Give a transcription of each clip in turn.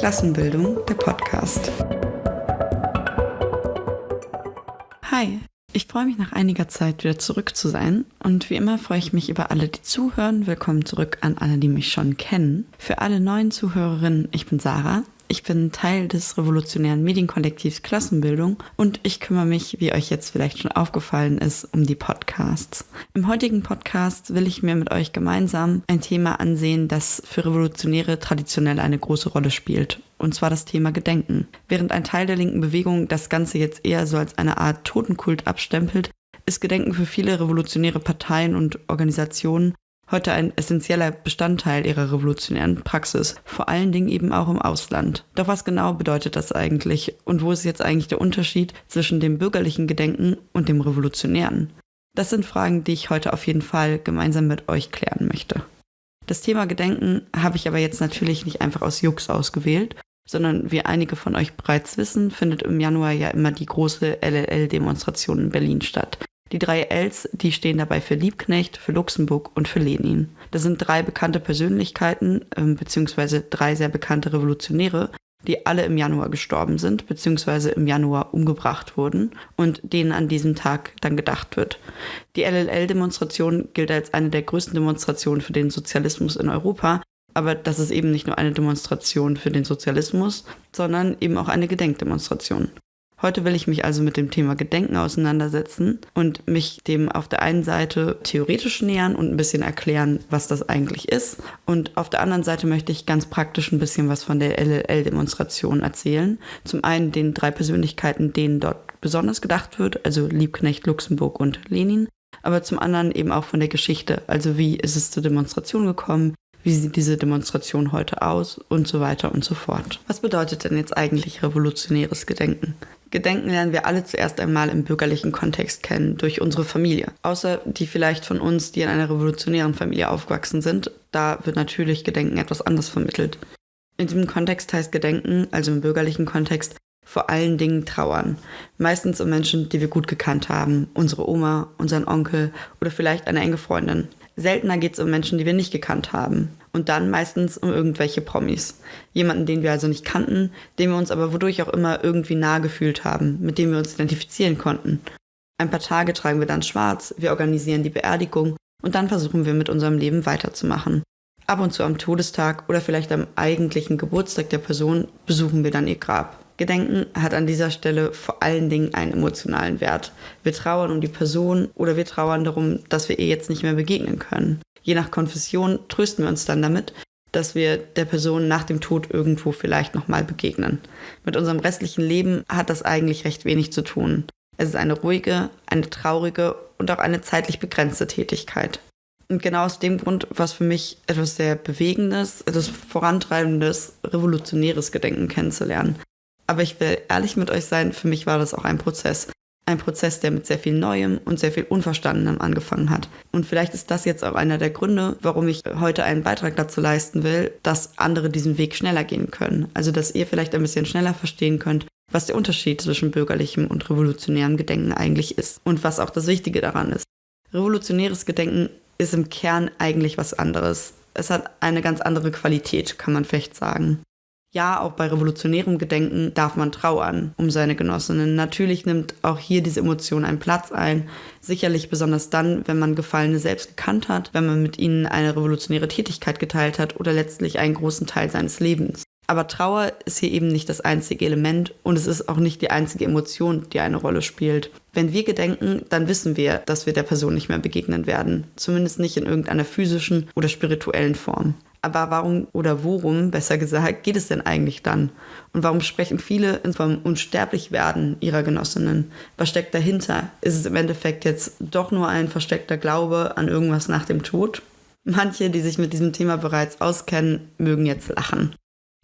Klassenbildung, der Podcast. Hi, ich freue mich nach einiger Zeit wieder zurück zu sein und wie immer freue ich mich über alle, die zuhören. Willkommen zurück an alle, die mich schon kennen. Für alle neuen Zuhörerinnen, ich bin Sarah. Ich bin Teil des revolutionären Medienkollektivs Klassenbildung und ich kümmere mich, wie euch jetzt vielleicht schon aufgefallen ist, um die Podcasts. Im heutigen Podcast will ich mir mit euch gemeinsam ein Thema ansehen, das für Revolutionäre traditionell eine große Rolle spielt. Und zwar das Thema Gedenken. Während ein Teil der linken Bewegung das Ganze jetzt eher so als eine Art Totenkult abstempelt, ist Gedenken für viele revolutionäre Parteien und Organisationen heute ein essentieller Bestandteil ihrer revolutionären Praxis, vor allen Dingen eben auch im Ausland. Doch was genau bedeutet das eigentlich und wo ist jetzt eigentlich der Unterschied zwischen dem bürgerlichen Gedenken und dem revolutionären? Das sind Fragen, die ich heute auf jeden Fall gemeinsam mit euch klären möchte. Das Thema Gedenken habe ich aber jetzt natürlich nicht einfach aus Jux ausgewählt, sondern wie einige von euch bereits wissen, findet im Januar ja immer die große LLL-Demonstration in Berlin statt. Die drei Ls, die stehen dabei für Liebknecht, für Luxemburg und für Lenin. Das sind drei bekannte Persönlichkeiten, äh, beziehungsweise drei sehr bekannte Revolutionäre, die alle im Januar gestorben sind, beziehungsweise im Januar umgebracht wurden und denen an diesem Tag dann gedacht wird. Die LLL-Demonstration gilt als eine der größten Demonstrationen für den Sozialismus in Europa, aber das ist eben nicht nur eine Demonstration für den Sozialismus, sondern eben auch eine Gedenkdemonstration. Heute will ich mich also mit dem Thema Gedenken auseinandersetzen und mich dem auf der einen Seite theoretisch nähern und ein bisschen erklären, was das eigentlich ist. Und auf der anderen Seite möchte ich ganz praktisch ein bisschen was von der LLL-Demonstration erzählen. Zum einen den drei Persönlichkeiten, denen dort besonders gedacht wird, also Liebknecht, Luxemburg und Lenin. Aber zum anderen eben auch von der Geschichte, also wie ist es zur Demonstration gekommen, wie sieht diese Demonstration heute aus und so weiter und so fort. Was bedeutet denn jetzt eigentlich revolutionäres Gedenken? Gedenken lernen wir alle zuerst einmal im bürgerlichen Kontext kennen, durch unsere Familie. Außer die vielleicht von uns, die in einer revolutionären Familie aufgewachsen sind, da wird natürlich Gedenken etwas anders vermittelt. In diesem Kontext heißt Gedenken, also im bürgerlichen Kontext, vor allen Dingen trauern. Meistens um Menschen, die wir gut gekannt haben, unsere Oma, unseren Onkel oder vielleicht eine enge Freundin. Seltener geht es um Menschen, die wir nicht gekannt haben. Und dann meistens um irgendwelche Promis. Jemanden, den wir also nicht kannten, den wir uns aber wodurch auch immer irgendwie nahe gefühlt haben, mit dem wir uns identifizieren konnten. Ein paar Tage tragen wir dann schwarz, wir organisieren die Beerdigung und dann versuchen wir mit unserem Leben weiterzumachen. Ab und zu am Todestag oder vielleicht am eigentlichen Geburtstag der Person besuchen wir dann ihr Grab. Gedenken hat an dieser Stelle vor allen Dingen einen emotionalen Wert. Wir trauern um die Person oder wir trauern darum, dass wir ihr jetzt nicht mehr begegnen können. Je nach Konfession trösten wir uns dann damit, dass wir der Person nach dem Tod irgendwo vielleicht nochmal begegnen. Mit unserem restlichen Leben hat das eigentlich recht wenig zu tun. Es ist eine ruhige, eine traurige und auch eine zeitlich begrenzte Tätigkeit. Und genau aus dem Grund, was für mich etwas sehr Bewegendes, etwas Vorantreibendes, Revolutionäres Gedenken kennenzulernen. Aber ich will ehrlich mit euch sein, für mich war das auch ein Prozess. Ein Prozess, der mit sehr viel Neuem und sehr viel Unverstandenem angefangen hat. Und vielleicht ist das jetzt auch einer der Gründe, warum ich heute einen Beitrag dazu leisten will, dass andere diesen Weg schneller gehen können. Also, dass ihr vielleicht ein bisschen schneller verstehen könnt, was der Unterschied zwischen bürgerlichem und revolutionärem Gedenken eigentlich ist und was auch das Wichtige daran ist. Revolutionäres Gedenken ist im Kern eigentlich was anderes. Es hat eine ganz andere Qualität, kann man vielleicht sagen. Ja, auch bei revolutionärem Gedenken darf man trauern um seine Genossinnen. Natürlich nimmt auch hier diese Emotion einen Platz ein. Sicherlich besonders dann, wenn man Gefallene selbst gekannt hat, wenn man mit ihnen eine revolutionäre Tätigkeit geteilt hat oder letztlich einen großen Teil seines Lebens. Aber Trauer ist hier eben nicht das einzige Element und es ist auch nicht die einzige Emotion, die eine Rolle spielt. Wenn wir gedenken, dann wissen wir, dass wir der Person nicht mehr begegnen werden. Zumindest nicht in irgendeiner physischen oder spirituellen Form. Aber warum oder worum, besser gesagt, geht es denn eigentlich dann? Und warum sprechen viele vom Unsterblichwerden ihrer Genossinnen? Was steckt dahinter? Ist es im Endeffekt jetzt doch nur ein versteckter Glaube an irgendwas nach dem Tod? Manche, die sich mit diesem Thema bereits auskennen, mögen jetzt lachen,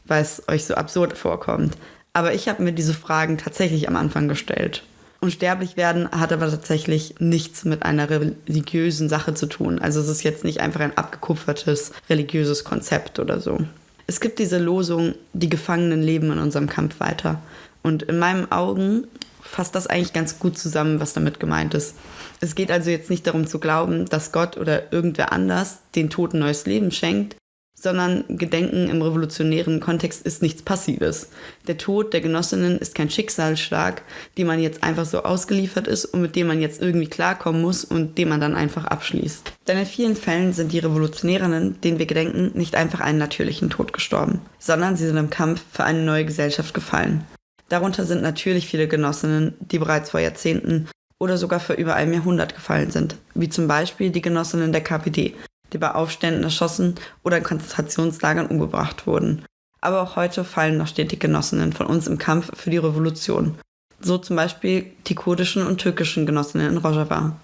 weil es euch so absurd vorkommt. Aber ich habe mir diese Fragen tatsächlich am Anfang gestellt. Unsterblich werden hat aber tatsächlich nichts mit einer religiösen Sache zu tun. Also es ist jetzt nicht einfach ein abgekupfertes religiöses Konzept oder so. Es gibt diese Losung, die Gefangenen leben in unserem Kampf weiter. Und in meinen Augen fasst das eigentlich ganz gut zusammen, was damit gemeint ist. Es geht also jetzt nicht darum zu glauben, dass Gott oder irgendwer anders den Toten neues Leben schenkt, sondern Gedenken im revolutionären Kontext ist nichts Passives. Der Tod der Genossinnen ist kein Schicksalsschlag, dem man jetzt einfach so ausgeliefert ist und mit dem man jetzt irgendwie klarkommen muss und den man dann einfach abschließt. Denn in vielen Fällen sind die Revolutionärinnen, denen wir gedenken, nicht einfach einen natürlichen Tod gestorben, sondern sie sind im Kampf für eine neue Gesellschaft gefallen. Darunter sind natürlich viele Genossinnen, die bereits vor Jahrzehnten oder sogar vor über einem Jahrhundert gefallen sind, wie zum Beispiel die Genossinnen der KPD, die bei Aufständen erschossen oder in Konzentrationslagern umgebracht wurden. Aber auch heute fallen noch stetig Genossinnen von uns im Kampf für die Revolution. So zum Beispiel die kurdischen und türkischen Genossinnen in Rojava.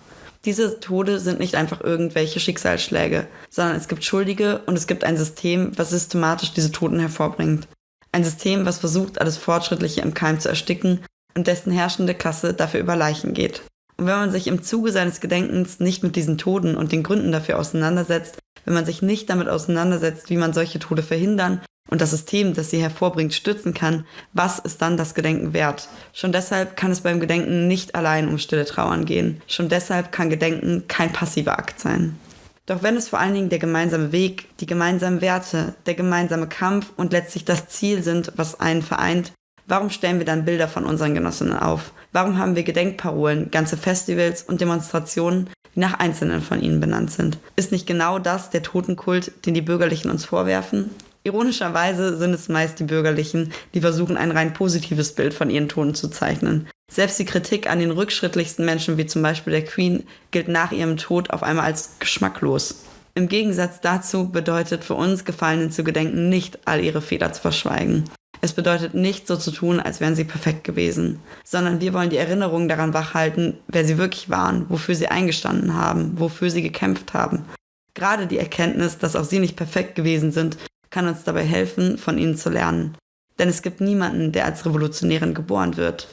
Diese Tode sind nicht einfach irgendwelche Schicksalsschläge, sondern es gibt Schuldige und es gibt ein System, was systematisch diese Toten hervorbringt. Ein System, was versucht, alles Fortschrittliche im Keim zu ersticken und dessen herrschende Klasse dafür über Leichen geht. Und wenn man sich im Zuge seines Gedenkens nicht mit diesen Toten und den Gründen dafür auseinandersetzt, wenn man sich nicht damit auseinandersetzt, wie man solche Tode verhindern und das System, das sie hervorbringt, stützen kann, was ist dann das Gedenken wert? Schon deshalb kann es beim Gedenken nicht allein um stille Trauern gehen. Schon deshalb kann Gedenken kein passiver Akt sein. Doch wenn es vor allen Dingen der gemeinsame Weg, die gemeinsamen Werte, der gemeinsame Kampf und letztlich das Ziel sind, was einen vereint, Warum stellen wir dann Bilder von unseren Genossinnen auf? Warum haben wir Gedenkparolen, ganze Festivals und Demonstrationen, die nach Einzelnen von ihnen benannt sind? Ist nicht genau das der Totenkult, den die Bürgerlichen uns vorwerfen? Ironischerweise sind es meist die Bürgerlichen, die versuchen, ein rein positives Bild von ihren Toten zu zeichnen. Selbst die Kritik an den rückschrittlichsten Menschen, wie zum Beispiel der Queen, gilt nach ihrem Tod auf einmal als geschmacklos. Im Gegensatz dazu bedeutet für uns Gefallenen zu gedenken nicht, all ihre Fehler zu verschweigen. Es bedeutet nicht so zu tun, als wären sie perfekt gewesen, sondern wir wollen die Erinnerung daran wachhalten, wer sie wirklich waren, wofür sie eingestanden haben, wofür sie gekämpft haben. Gerade die Erkenntnis, dass auch sie nicht perfekt gewesen sind, kann uns dabei helfen, von ihnen zu lernen. Denn es gibt niemanden, der als Revolutionärin geboren wird.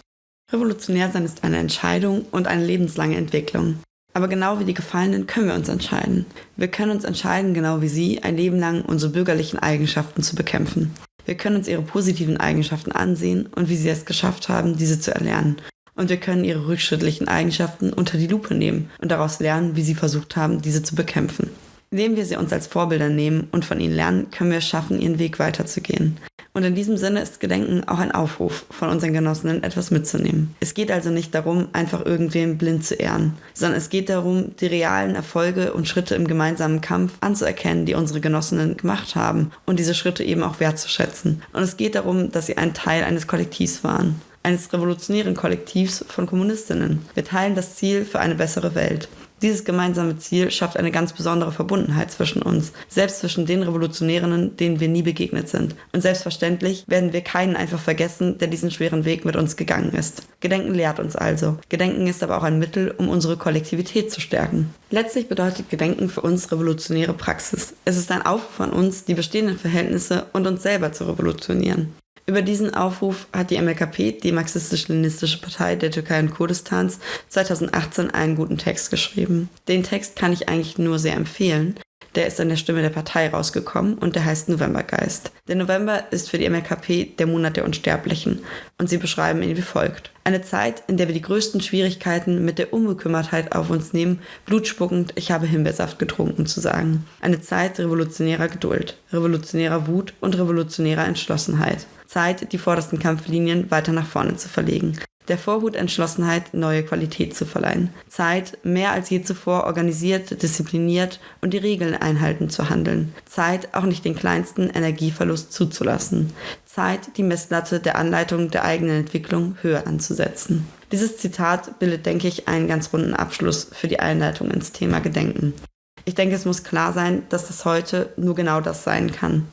Revolutionär sein ist eine Entscheidung und eine lebenslange Entwicklung. Aber genau wie die Gefallenen können wir uns entscheiden. Wir können uns entscheiden, genau wie sie, ein Leben lang unsere bürgerlichen Eigenschaften zu bekämpfen. Wir können uns ihre positiven Eigenschaften ansehen und wie sie es geschafft haben, diese zu erlernen. Und wir können ihre rückschrittlichen Eigenschaften unter die Lupe nehmen und daraus lernen, wie sie versucht haben, diese zu bekämpfen. Indem wir sie uns als Vorbilder nehmen und von ihnen lernen, können wir es schaffen, ihren Weg weiterzugehen. Und in diesem Sinne ist Gedenken auch ein Aufruf, von unseren Genossinnen etwas mitzunehmen. Es geht also nicht darum, einfach irgendwem blind zu ehren, sondern es geht darum, die realen Erfolge und Schritte im gemeinsamen Kampf anzuerkennen, die unsere Genossinnen gemacht haben und diese Schritte eben auch wertzuschätzen. Und es geht darum, dass sie ein Teil eines Kollektivs waren eines revolutionären Kollektivs von Kommunistinnen. Wir teilen das Ziel für eine bessere Welt. Dieses gemeinsame Ziel schafft eine ganz besondere Verbundenheit zwischen uns, selbst zwischen den Revolutionärinnen, denen wir nie begegnet sind. Und selbstverständlich werden wir keinen einfach vergessen, der diesen schweren Weg mit uns gegangen ist. Gedenken lehrt uns also. Gedenken ist aber auch ein Mittel, um unsere Kollektivität zu stärken. Letztlich bedeutet Gedenken für uns revolutionäre Praxis. Es ist ein Aufruf an uns, die bestehenden Verhältnisse und uns selber zu revolutionieren. Über diesen Aufruf hat die MLKP, die marxistisch-leninistische Partei der Türkei und Kurdistans, 2018 einen guten Text geschrieben. Den Text kann ich eigentlich nur sehr empfehlen. Der ist an der Stimme der Partei rausgekommen und der heißt Novembergeist. Der November ist für die MLKP der Monat der Unsterblichen und sie beschreiben ihn wie folgt. Eine Zeit, in der wir die größten Schwierigkeiten mit der Unbekümmertheit auf uns nehmen, blutspuckend, ich habe Himbeersaft getrunken zu sagen. Eine Zeit revolutionärer Geduld, revolutionärer Wut und revolutionärer Entschlossenheit. Zeit, die vordersten Kampflinien weiter nach vorne zu verlegen. Der Vorhut Entschlossenheit, neue Qualität zu verleihen. Zeit, mehr als je zuvor organisiert, diszipliniert und die Regeln einhalten zu handeln. Zeit, auch nicht den kleinsten Energieverlust zuzulassen. Zeit, die Messlatte der Anleitung der eigenen Entwicklung höher anzusetzen. Dieses Zitat bildet, denke ich, einen ganz runden Abschluss für die Einleitung ins Thema Gedenken. Ich denke, es muss klar sein, dass das heute nur genau das sein kann.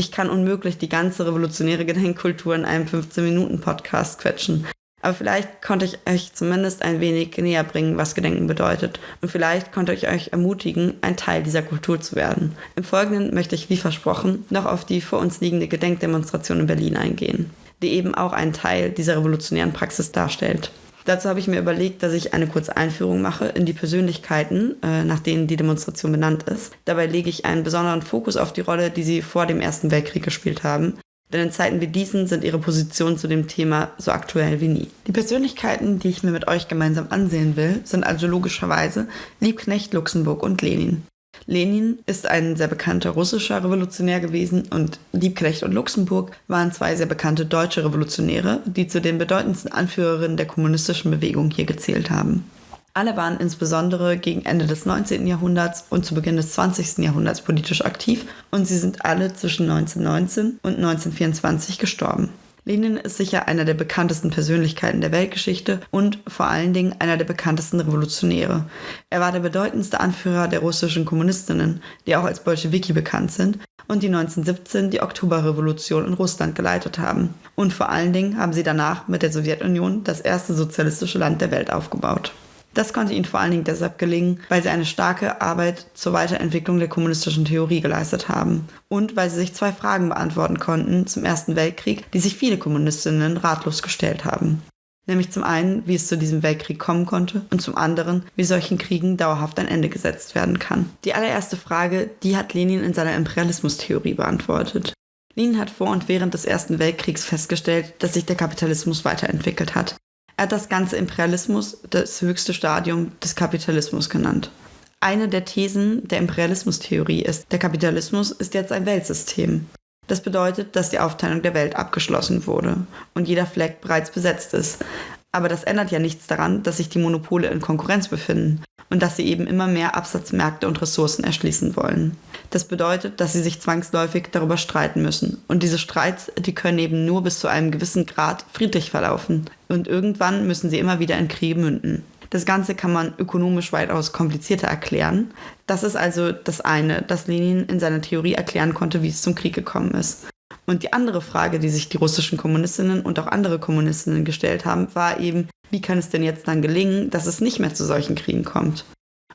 Ich kann unmöglich die ganze revolutionäre Gedenkkultur in einem 15-Minuten-Podcast quetschen. Aber vielleicht konnte ich euch zumindest ein wenig näher bringen, was Gedenken bedeutet. Und vielleicht konnte ich euch ermutigen, ein Teil dieser Kultur zu werden. Im Folgenden möchte ich, wie versprochen, noch auf die vor uns liegende Gedenkdemonstration in Berlin eingehen, die eben auch einen Teil dieser revolutionären Praxis darstellt. Dazu habe ich mir überlegt, dass ich eine kurze Einführung mache in die Persönlichkeiten, äh, nach denen die Demonstration benannt ist. Dabei lege ich einen besonderen Fokus auf die Rolle, die sie vor dem Ersten Weltkrieg gespielt haben. Denn in Zeiten wie diesen sind ihre Positionen zu dem Thema so aktuell wie nie. Die Persönlichkeiten, die ich mir mit euch gemeinsam ansehen will, sind also logischerweise Liebknecht, Luxemburg und Lenin. Lenin ist ein sehr bekannter russischer Revolutionär gewesen und Liebknecht und Luxemburg waren zwei sehr bekannte deutsche Revolutionäre, die zu den bedeutendsten Anführerinnen der kommunistischen Bewegung hier gezählt haben. Alle waren insbesondere gegen Ende des 19. Jahrhunderts und zu Beginn des 20. Jahrhunderts politisch aktiv und sie sind alle zwischen 1919 und 1924 gestorben. Lenin ist sicher einer der bekanntesten Persönlichkeiten der Weltgeschichte und vor allen Dingen einer der bekanntesten Revolutionäre. Er war der bedeutendste Anführer der russischen Kommunistinnen, die auch als Bolschewiki bekannt sind und die 1917 die Oktoberrevolution in Russland geleitet haben. Und vor allen Dingen haben sie danach mit der Sowjetunion das erste sozialistische Land der Welt aufgebaut. Das konnte ihnen vor allen Dingen deshalb gelingen, weil sie eine starke Arbeit zur Weiterentwicklung der kommunistischen Theorie geleistet haben und weil sie sich zwei Fragen beantworten konnten zum Ersten Weltkrieg, die sich viele Kommunistinnen ratlos gestellt haben. Nämlich zum einen, wie es zu diesem Weltkrieg kommen konnte und zum anderen, wie solchen Kriegen dauerhaft ein Ende gesetzt werden kann. Die allererste Frage, die hat Lenin in seiner Imperialismustheorie beantwortet. Lenin hat vor und während des Ersten Weltkriegs festgestellt, dass sich der Kapitalismus weiterentwickelt hat. Er hat das ganze Imperialismus das höchste Stadium des Kapitalismus genannt. Eine der Thesen der Imperialismustheorie ist, der Kapitalismus ist jetzt ein Weltsystem. Das bedeutet, dass die Aufteilung der Welt abgeschlossen wurde und jeder Fleck bereits besetzt ist. Aber das ändert ja nichts daran, dass sich die Monopole in Konkurrenz befinden und dass sie eben immer mehr Absatzmärkte und Ressourcen erschließen wollen. Das bedeutet, dass sie sich zwangsläufig darüber streiten müssen. Und diese Streits, die können eben nur bis zu einem gewissen Grad friedlich verlaufen. Und irgendwann müssen sie immer wieder in Kriege münden. Das Ganze kann man ökonomisch weitaus komplizierter erklären. Das ist also das eine, dass Lenin in seiner Theorie erklären konnte, wie es zum Krieg gekommen ist. Und die andere Frage, die sich die russischen Kommunistinnen und auch andere Kommunistinnen gestellt haben, war eben, wie kann es denn jetzt dann gelingen, dass es nicht mehr zu solchen Kriegen kommt?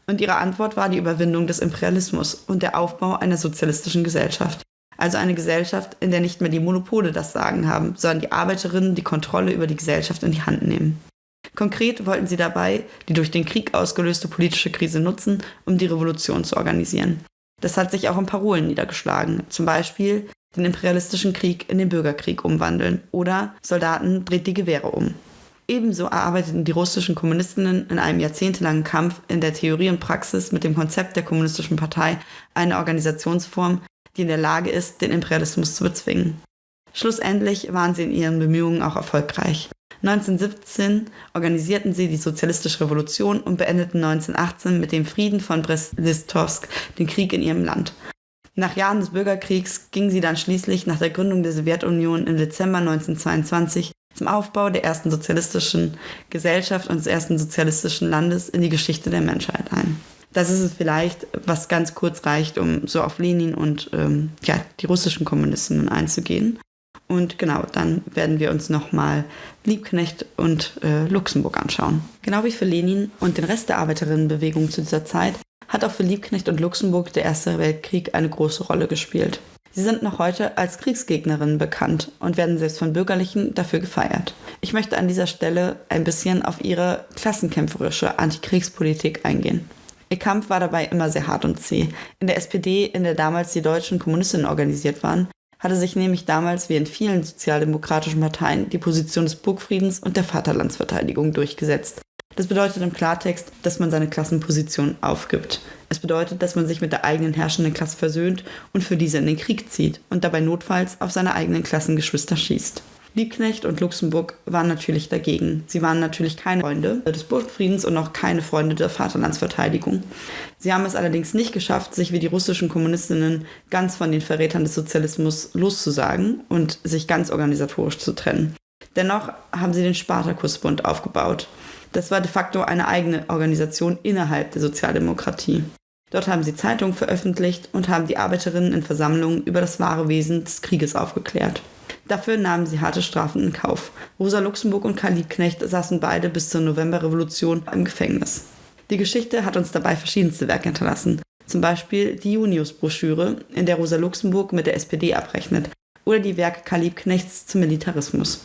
Und ihre Antwort war die Überwindung des Imperialismus und der Aufbau einer sozialistischen Gesellschaft. Also eine Gesellschaft, in der nicht mehr die Monopole das Sagen haben, sondern die Arbeiterinnen die Kontrolle über die Gesellschaft in die Hand nehmen. Konkret wollten sie dabei die durch den Krieg ausgelöste politische Krise nutzen, um die Revolution zu organisieren. Das hat sich auch in Parolen niedergeschlagen, zum Beispiel den imperialistischen Krieg in den Bürgerkrieg umwandeln oder Soldaten dreht die Gewehre um. Ebenso erarbeiteten die russischen Kommunistinnen in einem jahrzehntelangen Kampf in der Theorie und Praxis mit dem Konzept der Kommunistischen Partei eine Organisationsform, die in der Lage ist, den Imperialismus zu bezwingen. Schlussendlich waren sie in ihren Bemühungen auch erfolgreich. 1917 organisierten sie die Sozialistische Revolution und beendeten 1918 mit dem Frieden von Brest-Litovsk den Krieg in ihrem Land. Nach Jahren des Bürgerkriegs gingen sie dann schließlich nach der Gründung der Sowjetunion im Dezember 1922 zum Aufbau der ersten sozialistischen Gesellschaft und des ersten sozialistischen Landes in die Geschichte der Menschheit ein. Das ist es vielleicht, was ganz kurz reicht, um so auf Lenin und ähm, ja, die russischen Kommunistinnen einzugehen. Und genau, dann werden wir uns nochmal Liebknecht und äh, Luxemburg anschauen. Genau wie für Lenin und den Rest der Arbeiterinnenbewegung zu dieser Zeit hat auch für Liebknecht und Luxemburg der Erste Weltkrieg eine große Rolle gespielt. Sie sind noch heute als Kriegsgegnerinnen bekannt und werden selbst von Bürgerlichen dafür gefeiert. Ich möchte an dieser Stelle ein bisschen auf ihre klassenkämpferische Antikriegspolitik eingehen. Ihr Kampf war dabei immer sehr hart und zäh. In der SPD, in der damals die deutschen Kommunistinnen organisiert waren, hatte sich nämlich damals wie in vielen sozialdemokratischen Parteien die Position des Burgfriedens und der Vaterlandsverteidigung durchgesetzt. Das bedeutet im Klartext, dass man seine Klassenposition aufgibt. Es bedeutet, dass man sich mit der eigenen herrschenden Klasse versöhnt und für diese in den Krieg zieht und dabei notfalls auf seine eigenen Klassengeschwister schießt. Liebknecht und Luxemburg waren natürlich dagegen. Sie waren natürlich keine Freunde des Burgfriedens und auch keine Freunde der Vaterlandsverteidigung. Sie haben es allerdings nicht geschafft, sich wie die russischen Kommunistinnen ganz von den Verrätern des Sozialismus loszusagen und sich ganz organisatorisch zu trennen. Dennoch haben sie den Spartakusbund aufgebaut. Das war de facto eine eigene Organisation innerhalb der Sozialdemokratie. Dort haben sie Zeitungen veröffentlicht und haben die Arbeiterinnen in Versammlungen über das wahre Wesen des Krieges aufgeklärt. Dafür nahmen sie harte Strafen in Kauf. Rosa Luxemburg und Karl Liebknecht saßen beide bis zur Novemberrevolution im Gefängnis. Die Geschichte hat uns dabei verschiedenste Werke hinterlassen. Zum Beispiel die Junius-Broschüre, in der Rosa Luxemburg mit der SPD abrechnet, oder die Werke Karl Liebknechts zum Militarismus.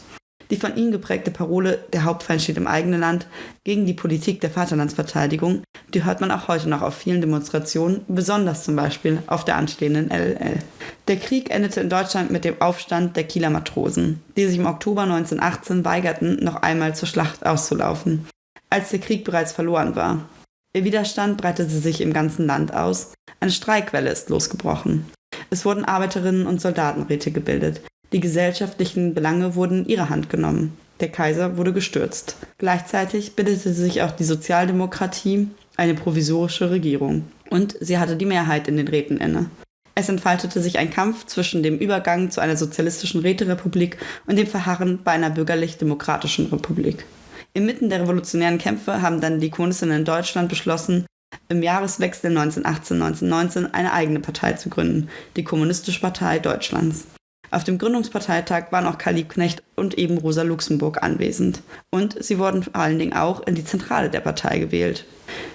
Die von ihm geprägte Parole Der Hauptfeind steht im eigenen Land gegen die Politik der Vaterlandsverteidigung, die hört man auch heute noch auf vielen Demonstrationen, besonders zum Beispiel auf der anstehenden LL. Der Krieg endete in Deutschland mit dem Aufstand der Kieler Matrosen, die sich im Oktober 1918 weigerten, noch einmal zur Schlacht auszulaufen, als der Krieg bereits verloren war. Ihr Widerstand breitete sich im ganzen Land aus, Eine Streikwelle ist losgebrochen. Es wurden Arbeiterinnen und Soldatenräte gebildet. Die gesellschaftlichen Belange wurden in ihre Hand genommen. Der Kaiser wurde gestürzt. Gleichzeitig bildete sich auch die Sozialdemokratie eine provisorische Regierung. Und sie hatte die Mehrheit in den Räten inne. Es entfaltete sich ein Kampf zwischen dem Übergang zu einer sozialistischen Räterepublik und dem Verharren bei einer bürgerlich-demokratischen Republik. Inmitten der revolutionären Kämpfe haben dann die Kommunistinnen in Deutschland beschlossen, im Jahreswechsel 1918-1919 eine eigene Partei zu gründen, die Kommunistische Partei Deutschlands. Auf dem Gründungsparteitag waren auch Karl Liebknecht und eben Rosa Luxemburg anwesend. Und sie wurden vor allen Dingen auch in die Zentrale der Partei gewählt.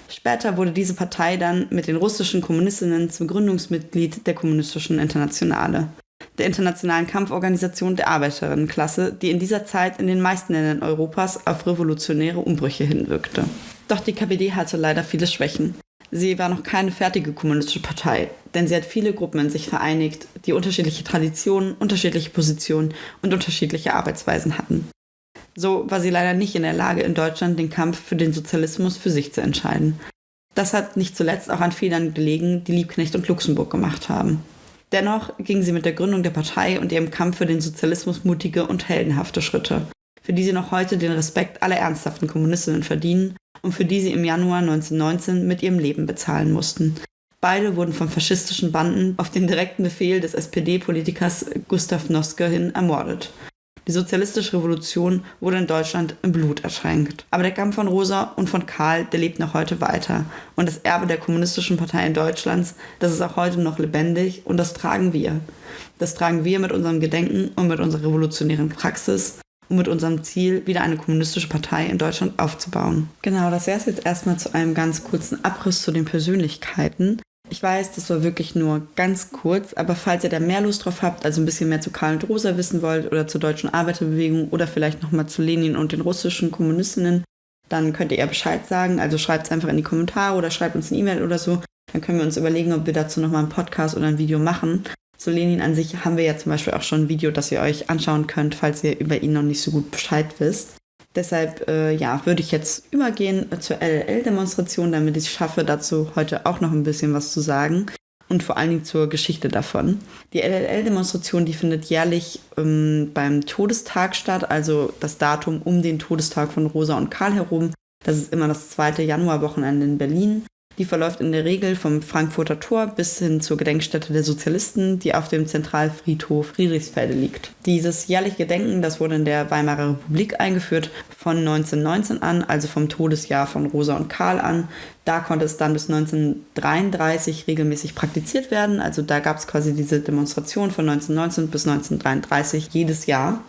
Später wurde diese Partei dann mit den russischen Kommunistinnen zum Gründungsmitglied der Kommunistischen Internationale, der internationalen Kampforganisation der Arbeiterinnenklasse, die in dieser Zeit in den meisten Ländern Europas auf revolutionäre Umbrüche hinwirkte. Doch die KPD hatte leider viele Schwächen. Sie war noch keine fertige kommunistische Partei, denn sie hat viele Gruppen in sich vereinigt, die unterschiedliche Traditionen, unterschiedliche Positionen und unterschiedliche Arbeitsweisen hatten. So war sie leider nicht in der Lage, in Deutschland den Kampf für den Sozialismus für sich zu entscheiden. Das hat nicht zuletzt auch an Fehlern gelegen, die Liebknecht und Luxemburg gemacht haben. Dennoch ging sie mit der Gründung der Partei und ihrem Kampf für den Sozialismus mutige und heldenhafte Schritte, für die sie noch heute den Respekt aller ernsthaften Kommunistinnen verdienen und für die sie im Januar 1919 mit ihrem Leben bezahlen mussten. Beide wurden von faschistischen Banden auf den direkten Befehl des SPD-Politikers Gustav Noske hin ermordet. Die sozialistische Revolution wurde in Deutschland im Blut ertränkt. Aber der Kampf von Rosa und von Karl, der lebt noch heute weiter. Und das Erbe der kommunistischen Parteien Deutschlands, das ist auch heute noch lebendig und das tragen wir. Das tragen wir mit unserem Gedenken und mit unserer revolutionären Praxis mit unserem Ziel, wieder eine kommunistische Partei in Deutschland aufzubauen. Genau, das wäre es jetzt erstmal zu einem ganz kurzen Abriss zu den Persönlichkeiten. Ich weiß, das war wirklich nur ganz kurz, aber falls ihr da mehr Lust drauf habt, also ein bisschen mehr zu Karl und Rosa wissen wollt oder zur deutschen Arbeiterbewegung oder vielleicht nochmal zu Lenin und den russischen Kommunistinnen, dann könnt ihr Bescheid sagen. Also schreibt es einfach in die Kommentare oder schreibt uns eine E-Mail oder so. Dann können wir uns überlegen, ob wir dazu nochmal einen Podcast oder ein Video machen. Zu Lenin an sich haben wir ja zum Beispiel auch schon ein Video, das ihr euch anschauen könnt, falls ihr über ihn noch nicht so gut Bescheid wisst. Deshalb äh, ja, würde ich jetzt übergehen zur LLL-Demonstration, damit ich es schaffe, dazu heute auch noch ein bisschen was zu sagen und vor allen Dingen zur Geschichte davon. Die LLL-Demonstration, die findet jährlich ähm, beim Todestag statt, also das Datum um den Todestag von Rosa und Karl herum. Das ist immer das zweite Januarwochenende in Berlin. Die verläuft in der Regel vom Frankfurter Tor bis hin zur Gedenkstätte der Sozialisten, die auf dem Zentralfriedhof Friedrichsfelde liegt. Dieses jährliche Gedenken, das wurde in der Weimarer Republik eingeführt von 1919 an, also vom Todesjahr von Rosa und Karl an. Da konnte es dann bis 1933 regelmäßig praktiziert werden. Also da gab es quasi diese Demonstration von 1919 bis 1933 jedes Jahr.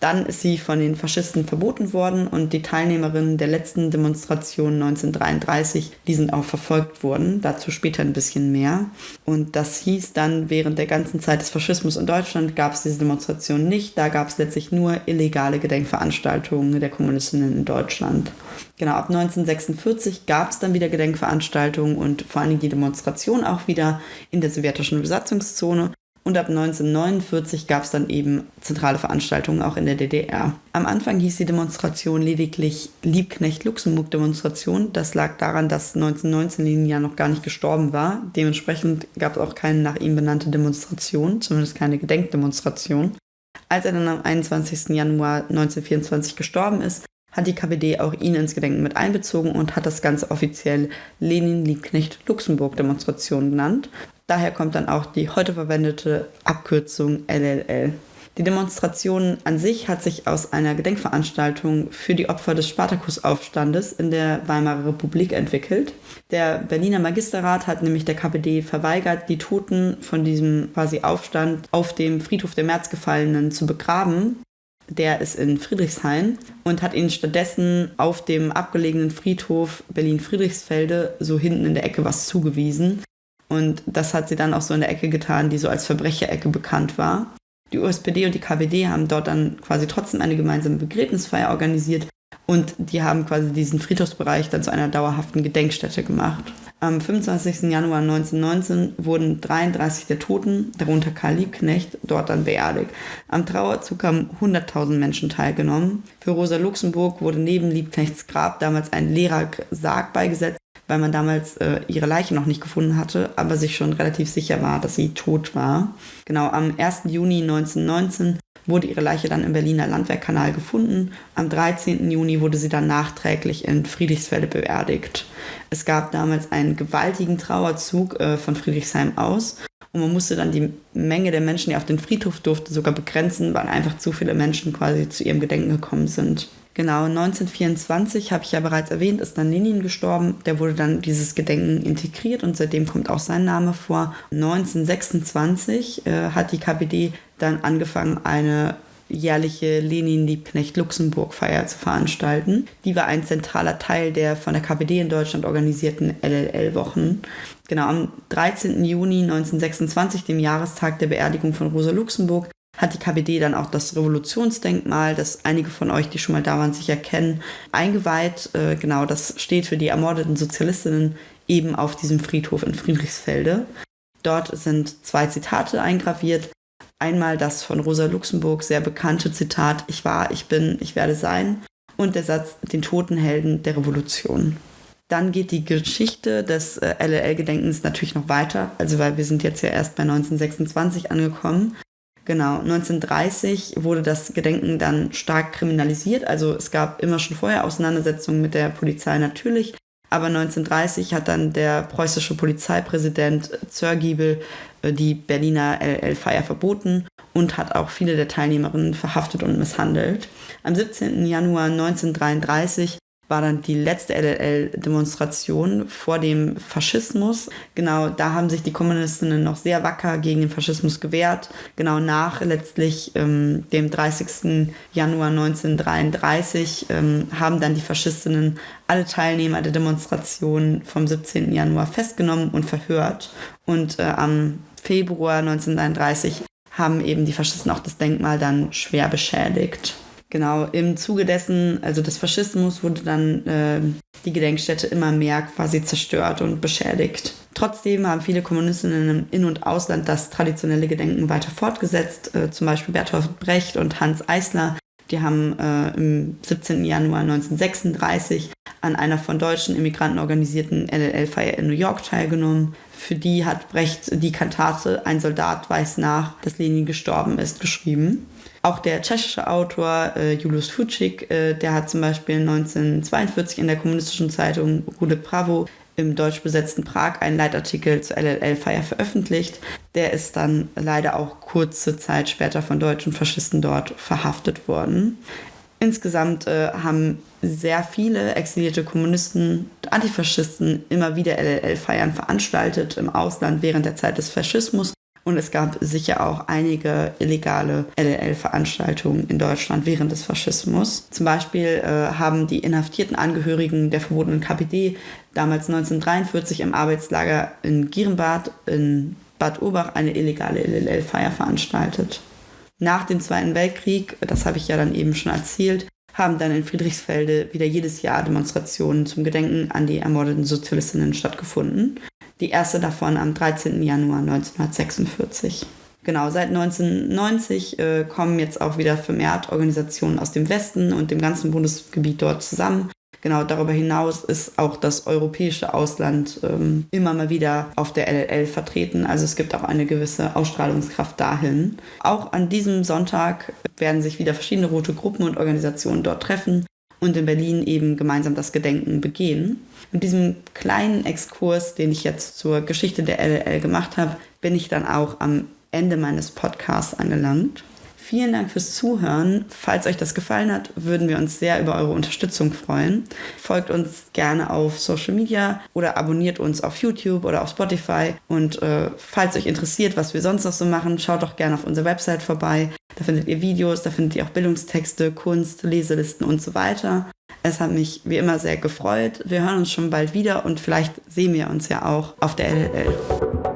Dann ist sie von den Faschisten verboten worden und die Teilnehmerinnen der letzten Demonstration 1933, die sind auch verfolgt worden. Dazu später ein bisschen mehr. Und das hieß dann, während der ganzen Zeit des Faschismus in Deutschland gab es diese Demonstration nicht. Da gab es letztlich nur illegale Gedenkveranstaltungen der Kommunistinnen in Deutschland. Genau, ab 1946 gab es dann wieder Gedenkveranstaltungen und vor allem die Demonstration auch wieder in der sowjetischen Besatzungszone. Und ab 1949 gab es dann eben zentrale Veranstaltungen auch in der DDR. Am Anfang hieß die Demonstration lediglich Liebknecht-Luxemburg-Demonstration. Das lag daran, dass 1919 Lenin noch gar nicht gestorben war. Dementsprechend gab es auch keine nach ihm benannte Demonstration, zumindest keine Gedenkdemonstration. Als er dann am 21. Januar 1924 gestorben ist, hat die KPD auch ihn ins Gedenken mit einbezogen und hat das Ganze offiziell Lenin-Liebknecht-Luxemburg-Demonstration genannt. Daher kommt dann auch die heute verwendete Abkürzung LLL. Die Demonstration an sich hat sich aus einer Gedenkveranstaltung für die Opfer des Spartakusaufstandes in der Weimarer Republik entwickelt. Der Berliner Magisterrat hat nämlich der KPD verweigert, die Toten von diesem quasi Aufstand auf dem Friedhof der Märzgefallenen zu begraben. Der ist in Friedrichshain und hat ihnen stattdessen auf dem abgelegenen Friedhof Berlin-Friedrichsfelde so hinten in der Ecke was zugewiesen. Und das hat sie dann auch so in der Ecke getan, die so als Verbrecherecke bekannt war. Die USPD und die KPD haben dort dann quasi trotzdem eine gemeinsame Begräbnisfeier organisiert und die haben quasi diesen Friedhofsbereich dann zu einer dauerhaften Gedenkstätte gemacht. Am 25. Januar 1919 wurden 33 der Toten, darunter Karl Liebknecht, dort dann beerdigt. Am Trauerzug haben 100.000 Menschen teilgenommen. Für Rosa Luxemburg wurde neben Liebknechts Grab damals ein leerer Sarg beigesetzt, weil man damals äh, ihre Leiche noch nicht gefunden hatte, aber sich schon relativ sicher war, dass sie tot war. Genau, am 1. Juni 1919 wurde ihre Leiche dann im Berliner Landwehrkanal gefunden. Am 13. Juni wurde sie dann nachträglich in Friedrichsfelde beerdigt. Es gab damals einen gewaltigen Trauerzug äh, von Friedrichsheim aus und man musste dann die Menge der Menschen, die auf den Friedhof durfte, sogar begrenzen, weil einfach zu viele Menschen quasi zu ihrem Gedenken gekommen sind. Genau, 1924, habe ich ja bereits erwähnt, ist dann Lenin gestorben. Der wurde dann dieses Gedenken integriert und seitdem kommt auch sein Name vor. 1926 äh, hat die KPD dann angefangen, eine jährliche Lenin-Liebknecht-Luxemburg-Feier zu veranstalten. Die war ein zentraler Teil der von der KPD in Deutschland organisierten LLL-Wochen. Genau, am 13. Juni 1926, dem Jahrestag der Beerdigung von Rosa Luxemburg, hat die KPD dann auch das Revolutionsdenkmal, das einige von euch, die schon mal da waren, sicher kennen, eingeweiht. Äh, genau, das steht für die ermordeten Sozialistinnen eben auf diesem Friedhof in Friedrichsfelde. Dort sind zwei Zitate eingraviert. Einmal das von Rosa Luxemburg sehr bekannte Zitat Ich war, ich bin, ich werde sein und der Satz Den toten Helden der Revolution. Dann geht die Geschichte des äh, LLL-Gedenkens natürlich noch weiter, also weil wir sind jetzt ja erst bei 1926 angekommen. Genau, 1930 wurde das Gedenken dann stark kriminalisiert. Also es gab immer schon vorher Auseinandersetzungen mit der Polizei natürlich. Aber 1930 hat dann der preußische Polizeipräsident Zörgiebel äh, die Berliner LL-Feier verboten und hat auch viele der Teilnehmerinnen verhaftet und misshandelt. Am 17. Januar 1933 war dann die letzte LLL-Demonstration vor dem Faschismus. Genau, da haben sich die Kommunistinnen noch sehr wacker gegen den Faschismus gewehrt. Genau nach letztlich ähm, dem 30. Januar 1933 ähm, haben dann die Faschistinnen alle Teilnehmer der Demonstration vom 17. Januar festgenommen und verhört. Und äh, am Februar 1933 haben eben die Faschisten auch das Denkmal dann schwer beschädigt. Genau, im Zuge dessen, also des Faschismus, wurde dann äh, die Gedenkstätte immer mehr quasi zerstört und beschädigt. Trotzdem haben viele Kommunistinnen im In- und Ausland das traditionelle Gedenken weiter fortgesetzt. Äh, zum Beispiel Bertolt Brecht und Hans Eisler. Die haben äh, im 17. Januar 1936 an einer von deutschen Immigranten organisierten LLL-Feier in New York teilgenommen. Für die hat Brecht die Kantate Ein Soldat weiß nach, dass Lenin gestorben ist, geschrieben. Auch der tschechische Autor äh, Julius Fučík, äh, der hat zum Beispiel 1942 in der kommunistischen Zeitung Rude Bravo im deutsch besetzten Prag einen Leitartikel zur LLL-Feier veröffentlicht. Der ist dann leider auch kurze Zeit später von deutschen Faschisten dort verhaftet worden. Insgesamt äh, haben sehr viele exilierte Kommunisten und Antifaschisten immer wieder LLL-Feiern veranstaltet im Ausland während der Zeit des Faschismus und es gab sicher auch einige illegale LLL-Veranstaltungen in Deutschland während des Faschismus. Zum Beispiel äh, haben die inhaftierten Angehörigen der verbotenen KPD damals 1943 im Arbeitslager in Gierenbad in Bad Urbach eine illegale LLL-Feier veranstaltet. Nach dem Zweiten Weltkrieg, das habe ich ja dann eben schon erzählt, haben dann in Friedrichsfelde wieder jedes Jahr Demonstrationen zum Gedenken an die ermordeten Sozialistinnen stattgefunden. Die erste davon am 13. Januar 1946. Genau, seit 1990 äh, kommen jetzt auch wieder vermehrt Organisationen aus dem Westen und dem ganzen Bundesgebiet dort zusammen. Genau, darüber hinaus ist auch das europäische Ausland ähm, immer mal wieder auf der LLL vertreten. Also es gibt auch eine gewisse Ausstrahlungskraft dahin. Auch an diesem Sonntag werden sich wieder verschiedene rote Gruppen und Organisationen dort treffen und in Berlin eben gemeinsam das Gedenken begehen. Mit diesem kleinen Exkurs, den ich jetzt zur Geschichte der LLL gemacht habe, bin ich dann auch am Ende meines Podcasts angelangt. Vielen Dank fürs Zuhören. Falls euch das gefallen hat, würden wir uns sehr über eure Unterstützung freuen. Folgt uns gerne auf Social Media oder abonniert uns auf YouTube oder auf Spotify. Und äh, falls euch interessiert, was wir sonst noch so machen, schaut doch gerne auf unserer Website vorbei. Da findet ihr Videos, da findet ihr auch Bildungstexte, Kunst, Leselisten und so weiter. Es hat mich wie immer sehr gefreut. Wir hören uns schon bald wieder und vielleicht sehen wir uns ja auch auf der LLL.